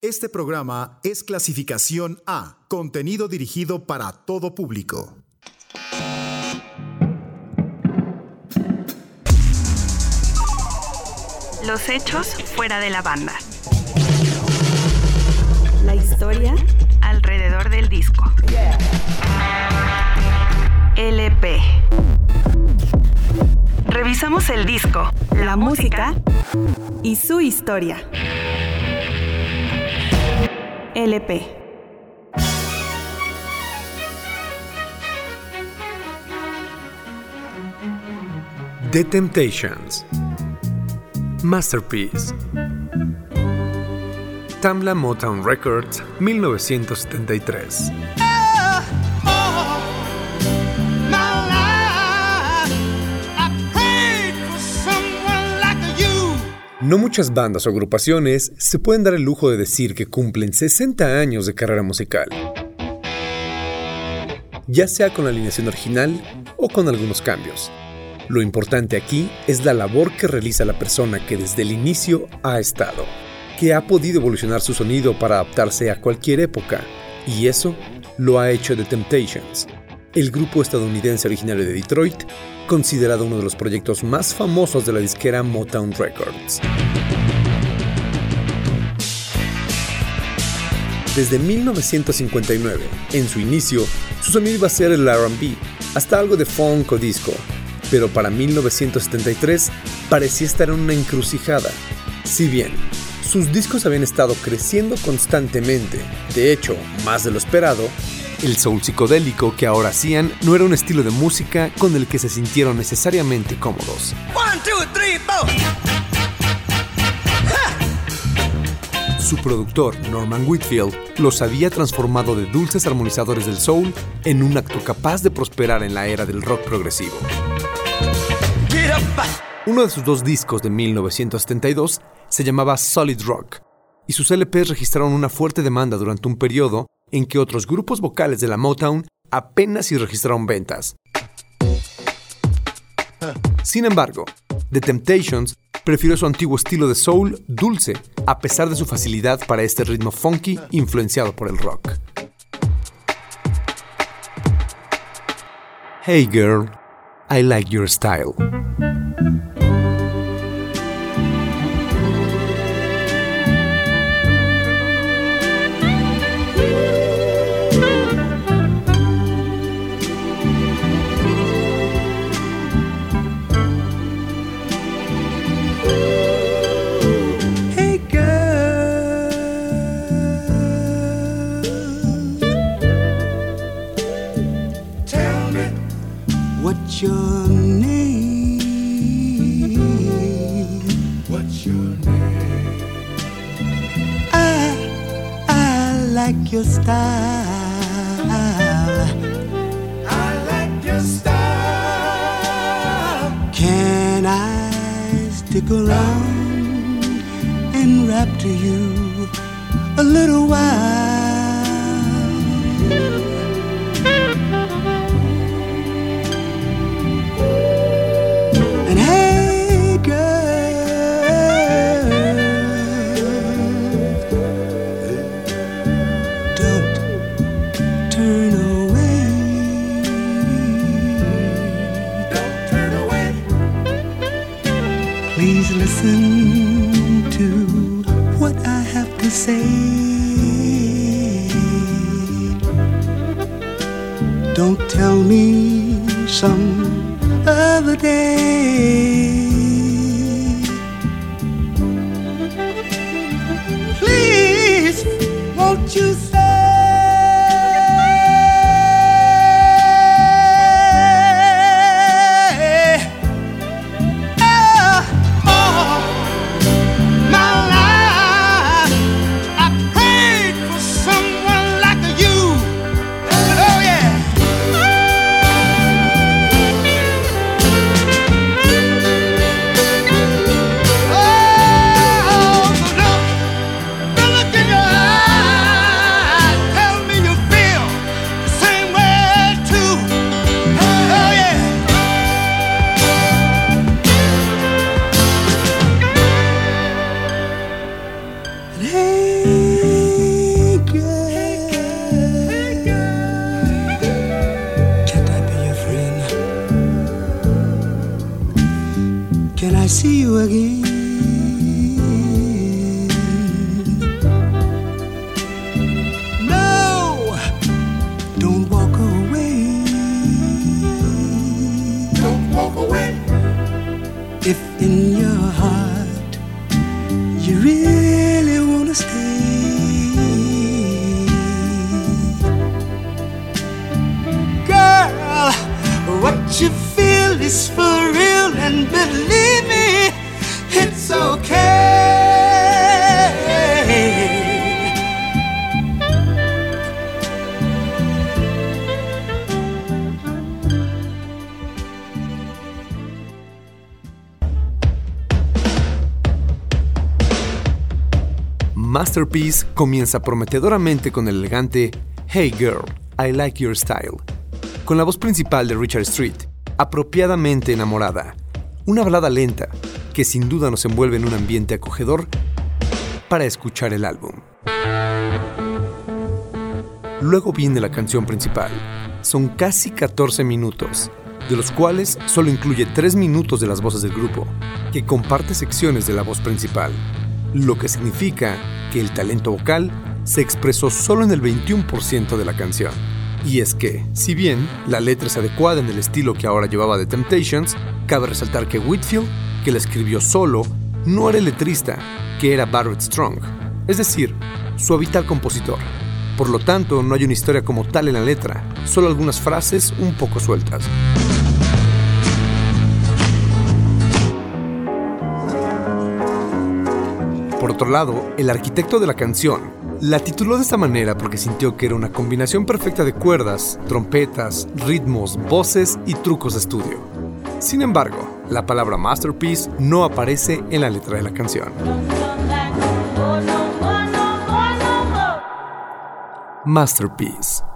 Este programa es clasificación A, contenido dirigido para todo público. Los hechos fuera de la banda. La historia alrededor del disco. LP. Revisamos el disco, la, música y su historia. LP. The Temptations. Masterpiece. Tamla Motown Records, 1973. No muchas bandas o agrupaciones se pueden dar el lujo de decir que cumplen 60 años de carrera musical, ya sea con la alineación original o con algunos cambios. Lo importante aquí es la labor que realiza la persona que desde el inicio ha estado, que ha podido evolucionar su sonido para adaptarse a cualquier época, y eso lo ha hecho The Temptations, el grupo estadounidense originario de Detroit considerado uno de los proyectos más famosos de la disquera Motown Records. Desde 1959, en su inicio, su sonido iba a ser el RB, hasta algo de funk o disco, pero para 1973 parecía estar en una encrucijada. Si bien sus discos habían estado creciendo constantemente, de hecho, más de lo esperado, el soul psicodélico que ahora hacían no era un estilo de música con el que se sintieron necesariamente cómodos. Su productor, Norman Whitfield, los había transformado de dulces armonizadores del soul en un acto capaz de prosperar en la era del rock progresivo. Uno de sus dos discos de 1972 se llamaba Solid Rock, y sus LPs registraron una fuerte demanda durante un periodo en que otros grupos vocales de la Motown apenas si registraron ventas. Sin embargo, The Temptations prefirió su antiguo estilo de soul dulce, a pesar de su facilidad para este ritmo funky influenciado por el rock. Hey girl, I like your style. you say? You feel is for real, and believe me, it's okay. Masterpiece comienza prometedoramente con el elegante Hey Girl, I Like Your Style, con la voz principal de Richard Street, apropiadamente enamorada, una balada lenta que sin duda nos envuelve en un ambiente acogedor para escuchar el álbum. Luego viene la canción principal. Son casi 14 minutos, de los cuales solo incluye 3 minutos de las voces del grupo, que comparte secciones de la voz principal, lo que significa que el talento vocal se expresó solo en el 21% de la canción. Y es que, si bien la letra es adecuada en el estilo que ahora llevaba The Temptations, cabe resaltar que Whitfield, que la escribió solo, no era el letrista, que era Barrett Strong, es decir, su habitual compositor. Por lo tanto, no hay una historia como tal en la letra, solo algunas frases un poco sueltas. Por otro lado, el arquitecto de la canción la tituló de esta manera porque sintió que era una combinación perfecta de cuerdas, trompetas, ritmos, voces y trucos de estudio. Sin embargo, la palabra masterpiece no aparece en la letra de la canción. Masterpiece.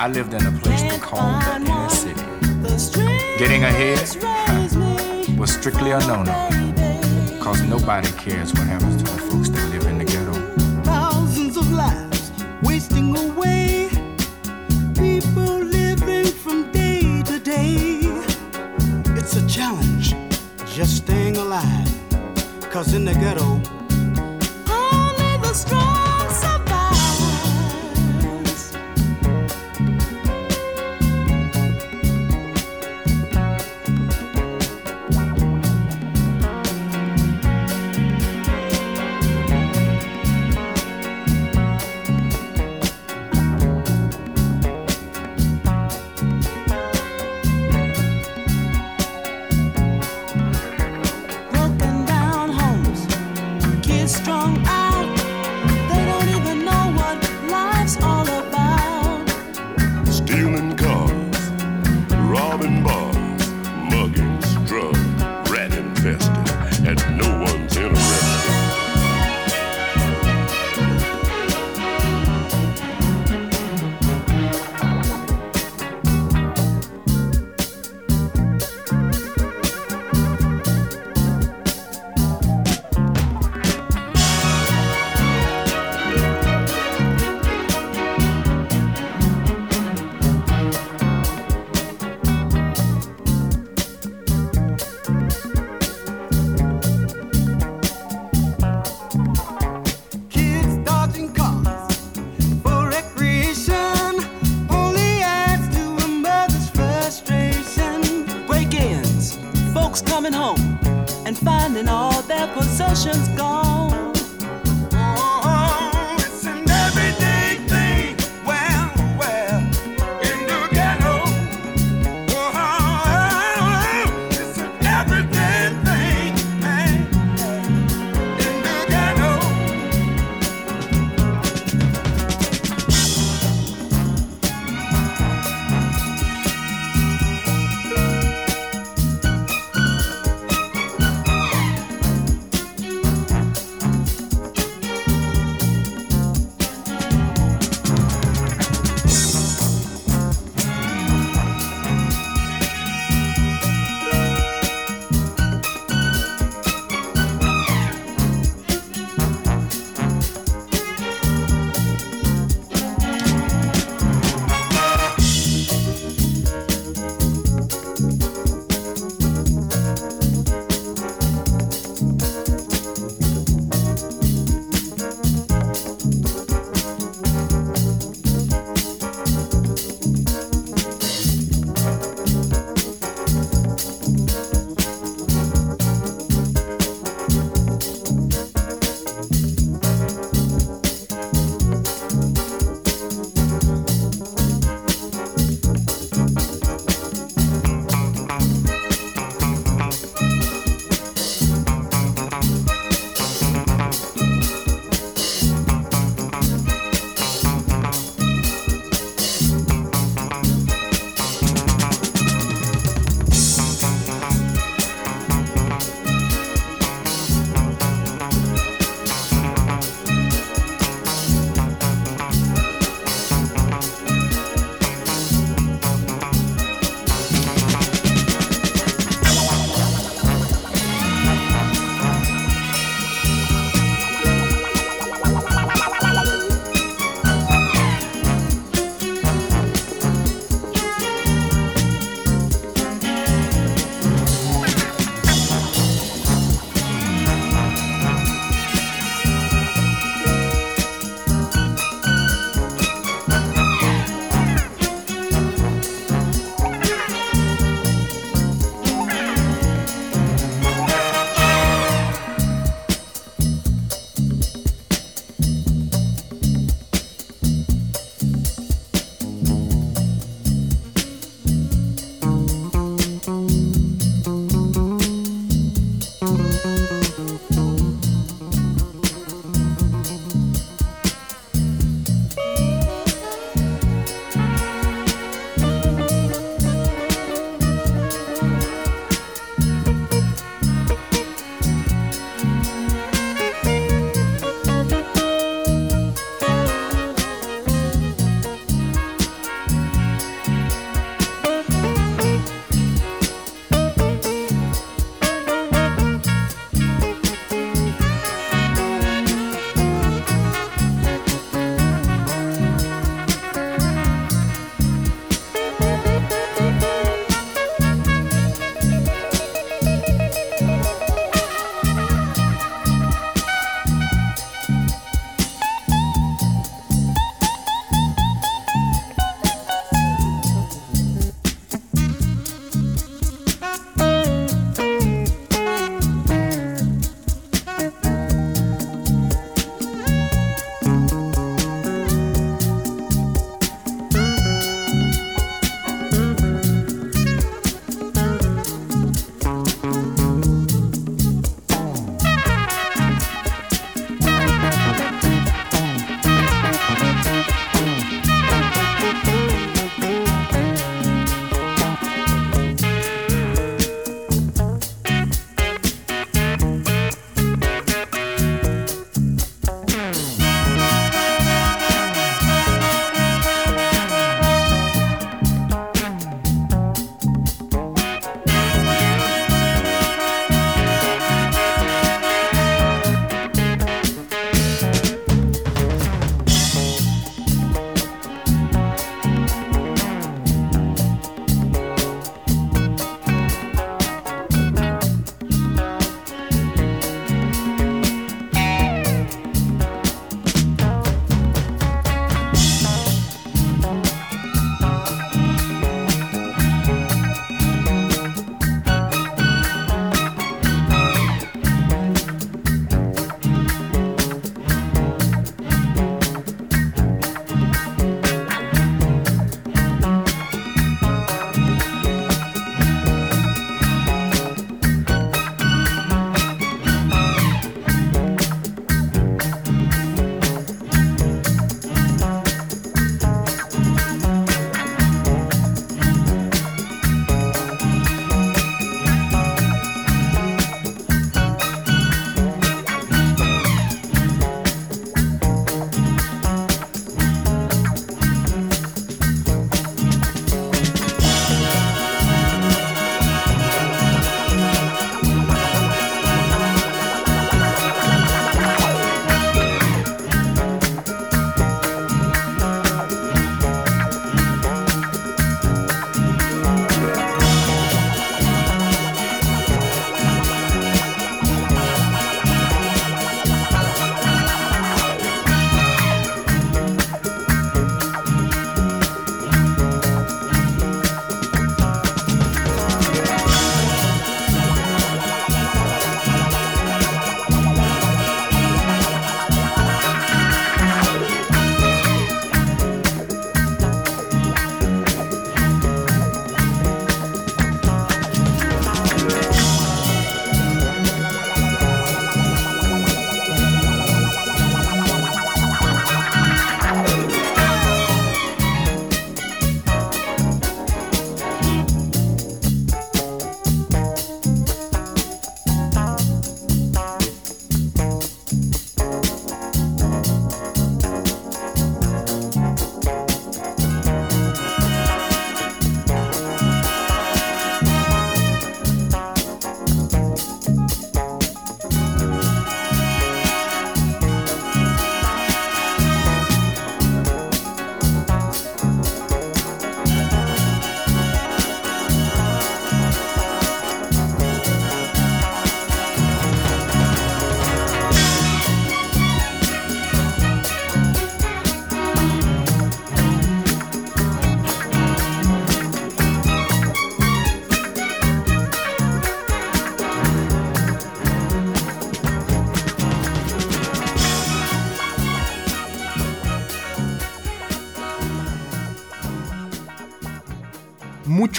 I lived in a place they called the inner city. Getting ahead huh, was strictly a no-no. Cause nobody cares what happens to the folks that live in the ghetto. Thousands of lives wasting away. People living from day to day. It's a challenge just staying alive. Cause in the ghetto,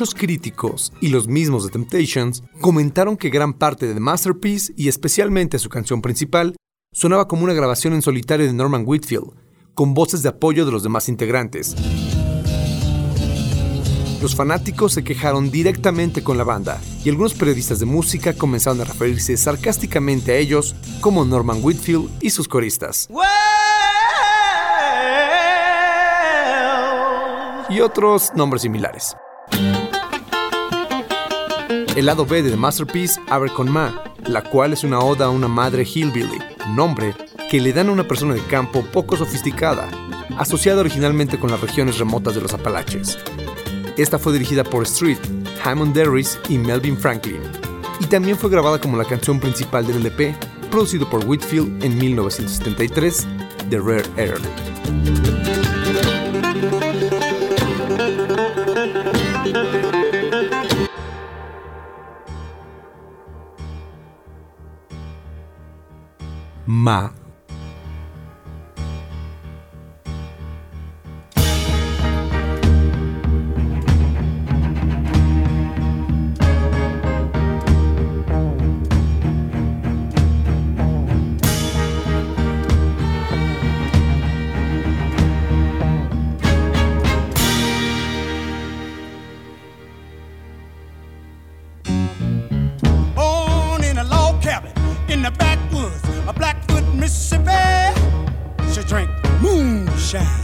Muchos críticos y los mismos de Temptations comentaron que gran parte de The Masterpiece y especialmente su canción principal sonaba como una grabación en solitario de Norman Whitfield, con voces de apoyo de los demás integrantes. Los fanáticos se quejaron directamente con la banda y algunos periodistas de música comenzaron a referirse sarcásticamente a ellos como Norman Whitfield y sus coristas. Y otros nombres similares. El lado B de The Masterpiece abre con Ma, la cual es una oda a una madre hillbilly, nombre que le dan a una persona de campo poco sofisticada, asociada originalmente con las regiones remotas de los Apalaches. Esta fue dirigida por Street, Hammond Derris y Melvin Franklin, y también fue grabada como la canción principal del LP, producido por Whitfield en 1973, The Rare Air. Ma shine.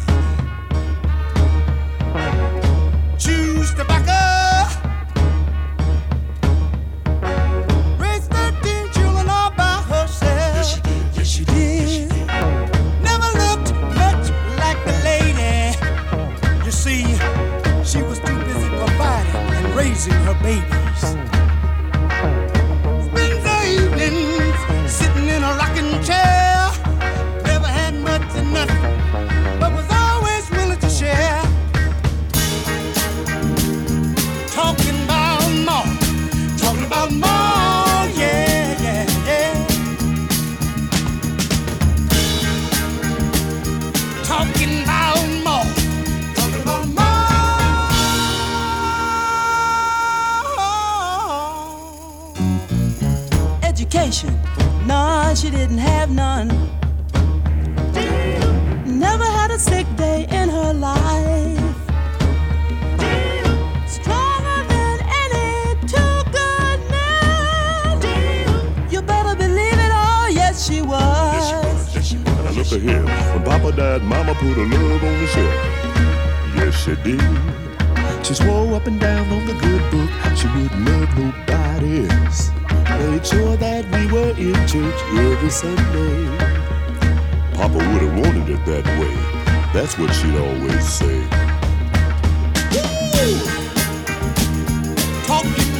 made sure that we were in church every Sunday. Papa would have wanted it that way. That's what she'd always say. Woo! Talking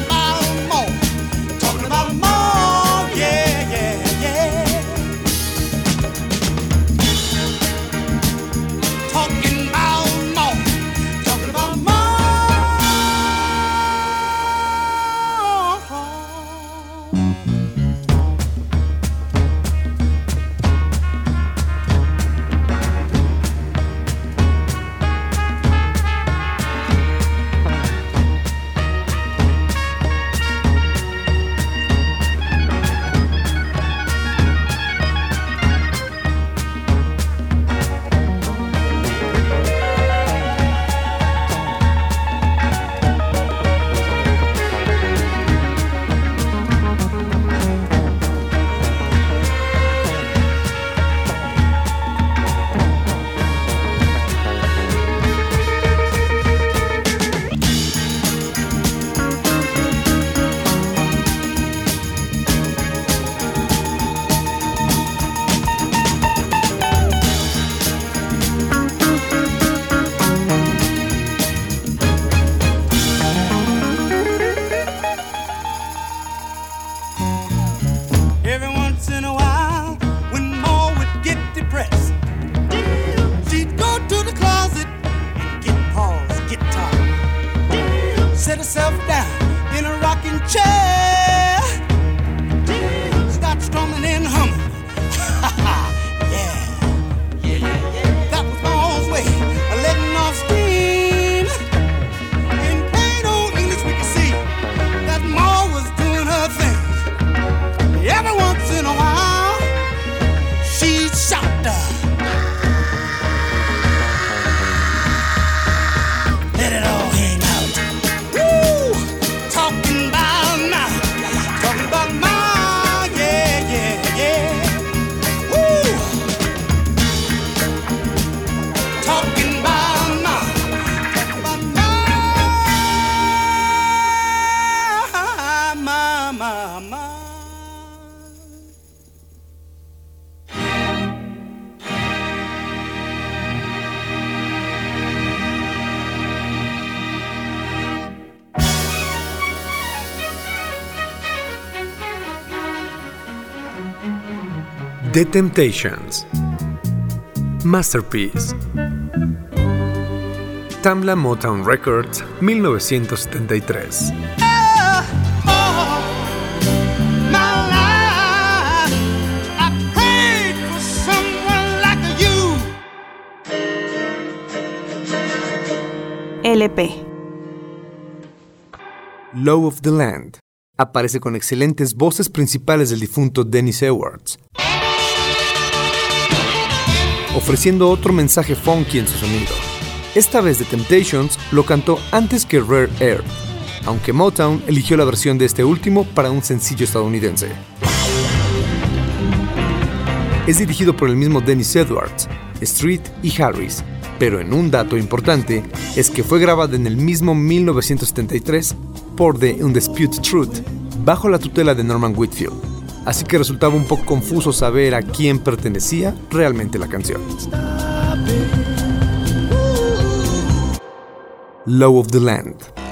The Temptations. Masterpiece. Tamla Motown Records, 1973. LP. Low of the Land. Aparece con excelentes voces principales del difunto Dennis Edwards, ofreciendo otro mensaje funky en su sonido. Esta vez The Temptations lo cantó antes que Rare Air, aunque Motown eligió la versión de este último para un sencillo estadounidense. Es dirigido por el mismo Dennis Edwards, Street y Harris, pero en un dato importante es que fue grabada en el mismo 1973 por The Undisputed Truth, bajo la tutela de Norman Whitfield, así que resultaba un poco confuso saber a quién pertenecía realmente la canción. Low of the Land.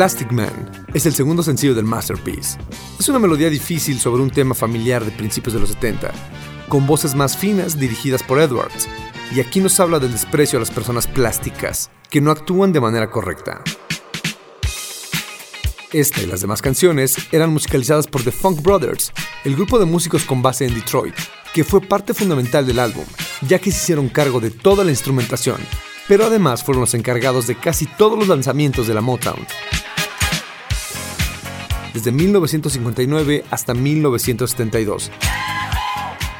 Plastic Man es el segundo sencillo del Masterpiece. Es una melodía difícil sobre un tema familiar de principios de los 70, con voces más finas dirigidas por Edwards, y aquí nos habla del desprecio a las personas plásticas, que no actúan de manera correcta. Esta y las demás canciones eran musicalizadas por The Funk Brothers, el grupo de músicos con base en Detroit, que fue parte fundamental del álbum, ya que se hicieron cargo de toda la instrumentación, pero además fueron los encargados de casi todos los lanzamientos de la Motown. Desde 1959 hasta 1972.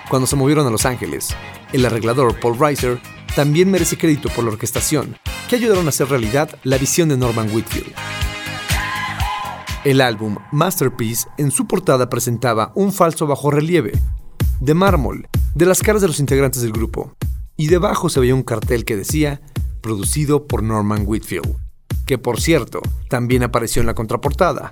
Cuando se movieron a Los Ángeles, el arreglador Paul Reiser también merece crédito por la orquestación, que ayudaron a hacer realidad la visión de Norman Whitfield. El álbum Masterpiece en su portada presentaba un falso bajo relieve, de mármol, de las caras de los integrantes del grupo, y debajo se veía un cartel que decía, producido por Norman Whitfield, que por cierto, también apareció en la contraportada.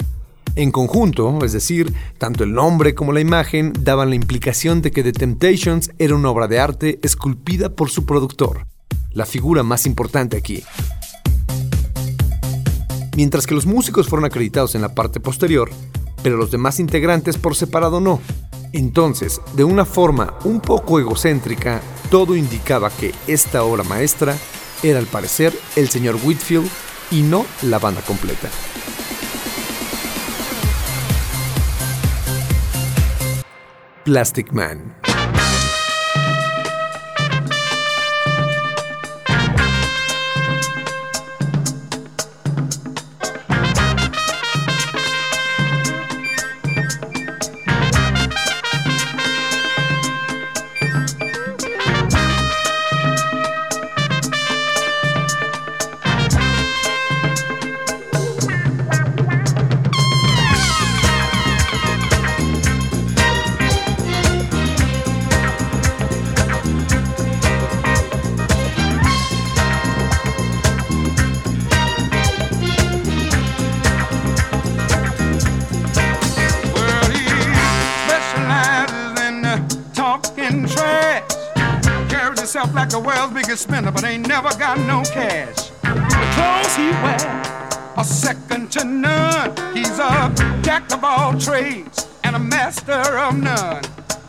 En conjunto, es decir, tanto el nombre como la imagen daban la implicación de que The Temptations era una obra de arte esculpida por su productor, la figura más importante aquí, mientras que los músicos fueron acreditados en la parte posterior, pero los demás integrantes por separado no. Entonces, de una forma un poco egocéntrica, todo indicaba que esta obra maestra era al parecer el señor Whitfield y no la banda completa. Plastic Man. Talking trash. Carries himself like the world's biggest spender, but ain't never got no cash. The clothes he wears are second to none. He's a jack of all trades and a master of none.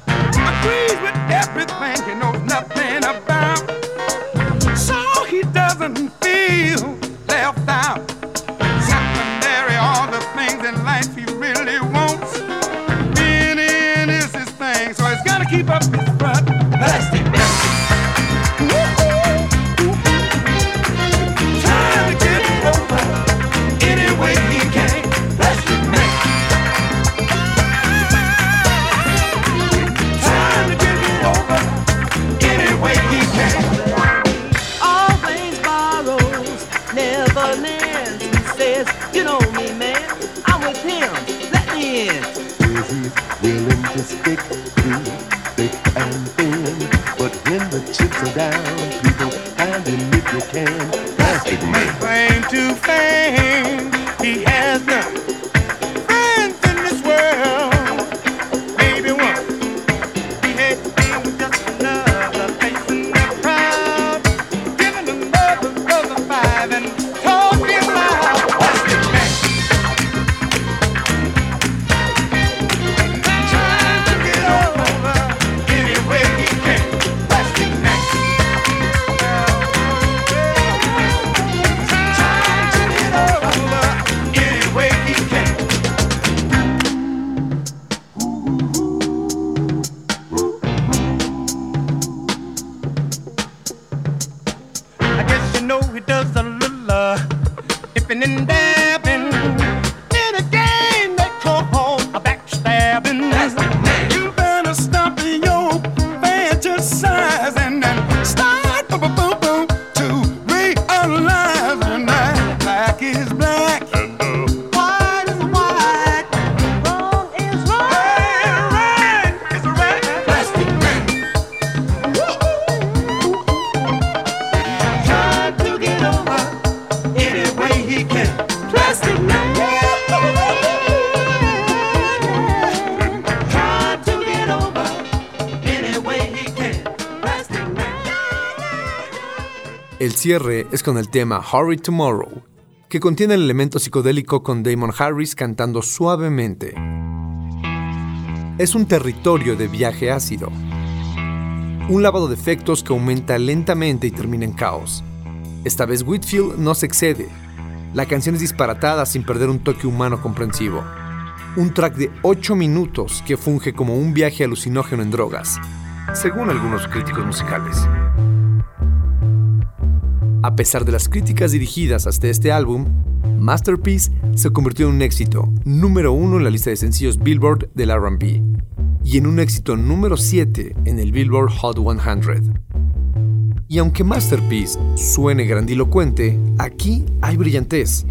Agrees with everything he knows nothing about. So he doesn't feel left out. Secondary, all the things in life he really wants. Being in is his thing, so he's gotta keep up down, people him if you can. Plastic man. claim to fame. Cierre es con el tema Hurry Tomorrow, que contiene el elemento psicodélico con Damon Harris cantando suavemente. Es un territorio de viaje ácido. Un lavado de efectos que aumenta lentamente y termina en caos. Esta vez Whitfield no se excede. La canción es disparatada sin perder un toque humano comprensivo. Un track de 8 minutos que funge como un viaje alucinógeno en drogas, según algunos críticos musicales. A pesar de las críticas dirigidas hasta este álbum, Masterpiece se convirtió en un éxito número uno en la lista de sencillos Billboard del RB y en un éxito número 7 en el Billboard Hot 100. Y aunque Masterpiece suene grandilocuente, aquí hay brillantez.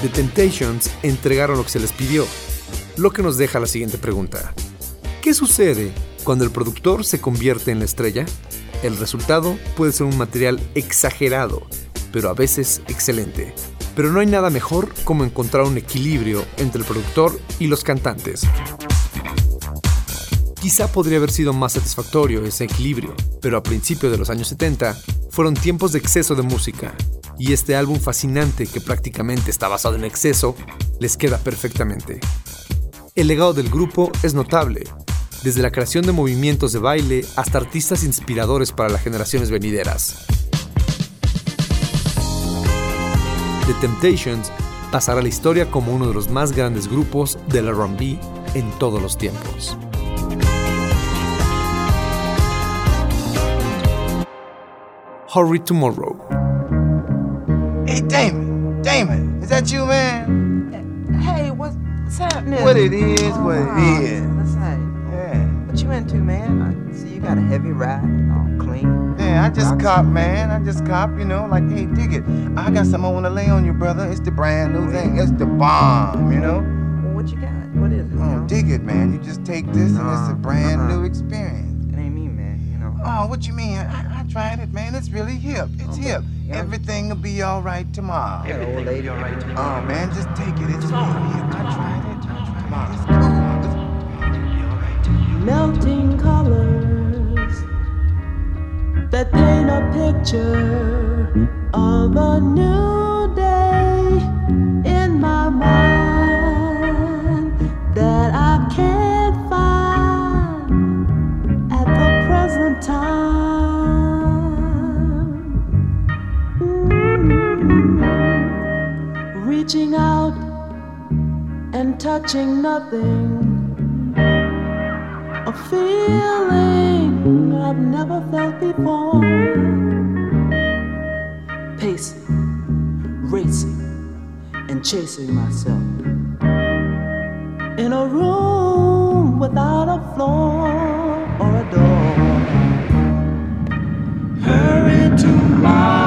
The Temptations entregaron lo que se les pidió, lo que nos deja la siguiente pregunta. ¿Qué sucede cuando el productor se convierte en la estrella? El resultado puede ser un material exagerado, pero a veces excelente. Pero no hay nada mejor como encontrar un equilibrio entre el productor y los cantantes. Quizá podría haber sido más satisfactorio ese equilibrio, pero a principios de los años 70 fueron tiempos de exceso de música, y este álbum fascinante que prácticamente está basado en exceso les queda perfectamente. El legado del grupo es notable, desde la creación de movimientos de baile hasta artistas inspiradores para las generaciones venideras. The Temptations pasará a la historia como uno de los más grandes grupos del RB en todos los tiempos. Hurry Tomorrow. Hey, Damon, Damon, is that you, man? Hey, what's, what's happening? What it is, what it is. Into, man? I see you got a heavy ride, all clean. Yeah, I just cop, man. I just cop, you know, like, hey, dig it. I got something I want to lay on you, brother. It's the brand new thing. It's the bomb, you know? Well, what you got? What is it? Oh, dig it, man. You just take this and it's a Uh, brand uh-uh. new experience. It ain't me, man. You know. Oh, what you mean? I, I tried it, man. It's really hip. It's hip. yeah. Everything will be all right tomorrow. That old lady. Alright tomorrow. Oh, man, just take it. It's real hip. I tried it. I tried it. It's. Melting colors that paint a picture of a new day in my mind that I can't find at the present time. Mm. Reaching out and touching nothing a feeling I've never felt before. Pacing, racing, and chasing myself in a room without a floor or a door. Hurry tomorrow.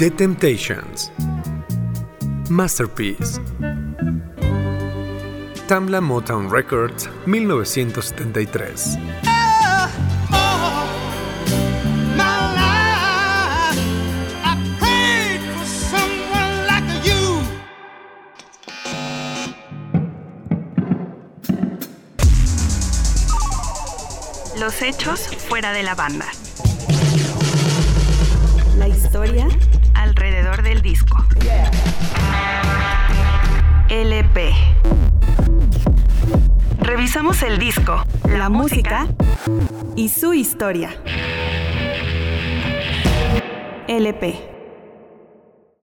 The Temptations. Masterpiece. Tamla Motown Records, 1973. Los hechos fuera de la banda. Analizamos el disco, la música y su historia. LP.